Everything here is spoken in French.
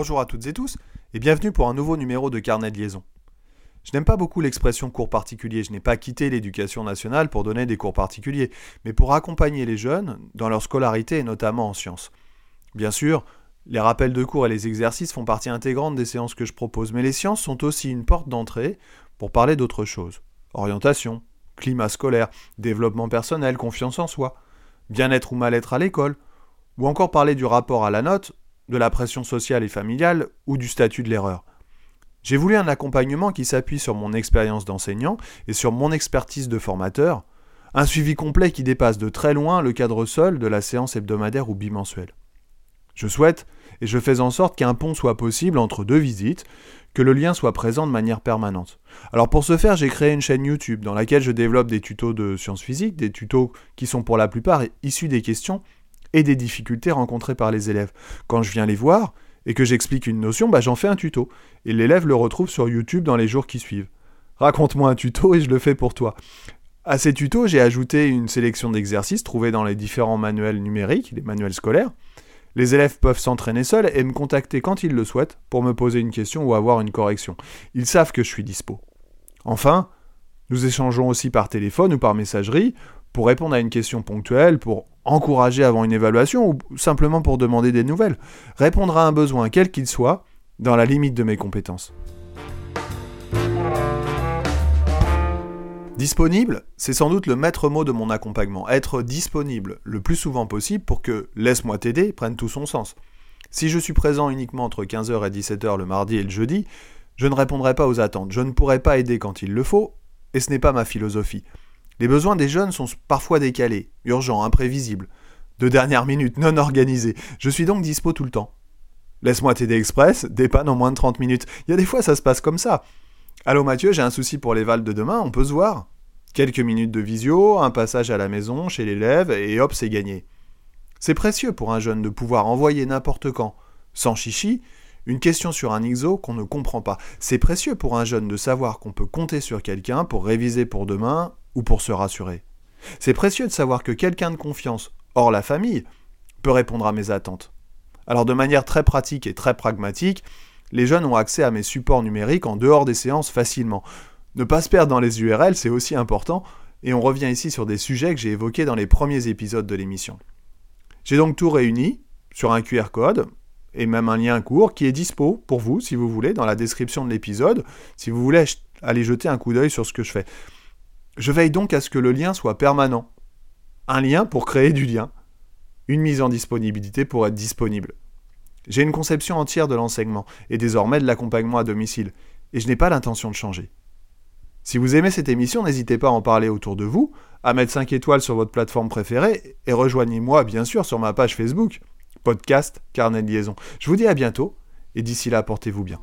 Bonjour à toutes et tous, et bienvenue pour un nouveau numéro de Carnet de liaison. Je n'aime pas beaucoup l'expression cours particulier, je n'ai pas quitté l'éducation nationale pour donner des cours particuliers, mais pour accompagner les jeunes dans leur scolarité et notamment en sciences. Bien sûr, les rappels de cours et les exercices font partie intégrante des séances que je propose, mais les sciences sont aussi une porte d'entrée pour parler d'autre chose. Orientation, climat scolaire, développement personnel, confiance en soi, bien-être ou mal-être à l'école, ou encore parler du rapport à la note de la pression sociale et familiale ou du statut de l'erreur. J'ai voulu un accompagnement qui s'appuie sur mon expérience d'enseignant et sur mon expertise de formateur, un suivi complet qui dépasse de très loin le cadre seul de la séance hebdomadaire ou bimensuelle. Je souhaite, et je fais en sorte qu'un pont soit possible entre deux visites, que le lien soit présent de manière permanente. Alors pour ce faire, j'ai créé une chaîne YouTube dans laquelle je développe des tutos de sciences physiques, des tutos qui sont pour la plupart issus des questions et des difficultés rencontrées par les élèves. Quand je viens les voir et que j'explique une notion, bah j'en fais un tuto. Et l'élève le retrouve sur YouTube dans les jours qui suivent. Raconte-moi un tuto et je le fais pour toi. À ces tutos, j'ai ajouté une sélection d'exercices trouvés dans les différents manuels numériques, les manuels scolaires. Les élèves peuvent s'entraîner seuls et me contacter quand ils le souhaitent pour me poser une question ou avoir une correction. Ils savent que je suis dispo. Enfin, nous échangeons aussi par téléphone ou par messagerie pour répondre à une question ponctuelle, pour encourager avant une évaluation ou simplement pour demander des nouvelles. Répondre à un besoin, quel qu'il soit, dans la limite de mes compétences. Disponible, c'est sans doute le maître mot de mon accompagnement. Être disponible le plus souvent possible pour que Laisse-moi t'aider prenne tout son sens. Si je suis présent uniquement entre 15h et 17h le mardi et le jeudi, je ne répondrai pas aux attentes, je ne pourrai pas aider quand il le faut, et ce n'est pas ma philosophie. Les besoins des jeunes sont parfois décalés, urgents, imprévisibles, de dernière minute, non organisés. Je suis donc dispo tout le temps. Laisse-moi t'aider express, dépanne en moins de 30 minutes. Il y a des fois ça se passe comme ça. Allô Mathieu, j'ai un souci pour les vals de demain, on peut se voir Quelques minutes de visio, un passage à la maison, chez l'élève, et hop, c'est gagné. C'est précieux pour un jeune de pouvoir envoyer n'importe quand, sans chichi, une question sur un IXO qu'on ne comprend pas. C'est précieux pour un jeune de savoir qu'on peut compter sur quelqu'un pour réviser pour demain ou pour se rassurer. C'est précieux de savoir que quelqu'un de confiance, hors la famille, peut répondre à mes attentes. Alors de manière très pratique et très pragmatique, les jeunes ont accès à mes supports numériques en dehors des séances facilement. Ne pas se perdre dans les URL, c'est aussi important, et on revient ici sur des sujets que j'ai évoqués dans les premiers épisodes de l'émission. J'ai donc tout réuni sur un QR code et même un lien court qui est dispo pour vous si vous voulez dans la description de l'épisode, si vous voulez aller jeter un coup d'œil sur ce que je fais. Je veille donc à ce que le lien soit permanent. Un lien pour créer du lien. Une mise en disponibilité pour être disponible. J'ai une conception entière de l'enseignement et désormais de l'accompagnement à domicile, et je n'ai pas l'intention de changer. Si vous aimez cette émission, n'hésitez pas à en parler autour de vous, à mettre 5 étoiles sur votre plateforme préférée, et rejoignez-moi bien sûr sur ma page Facebook, podcast Carnet de liaison. Je vous dis à bientôt, et d'ici là, portez-vous bien.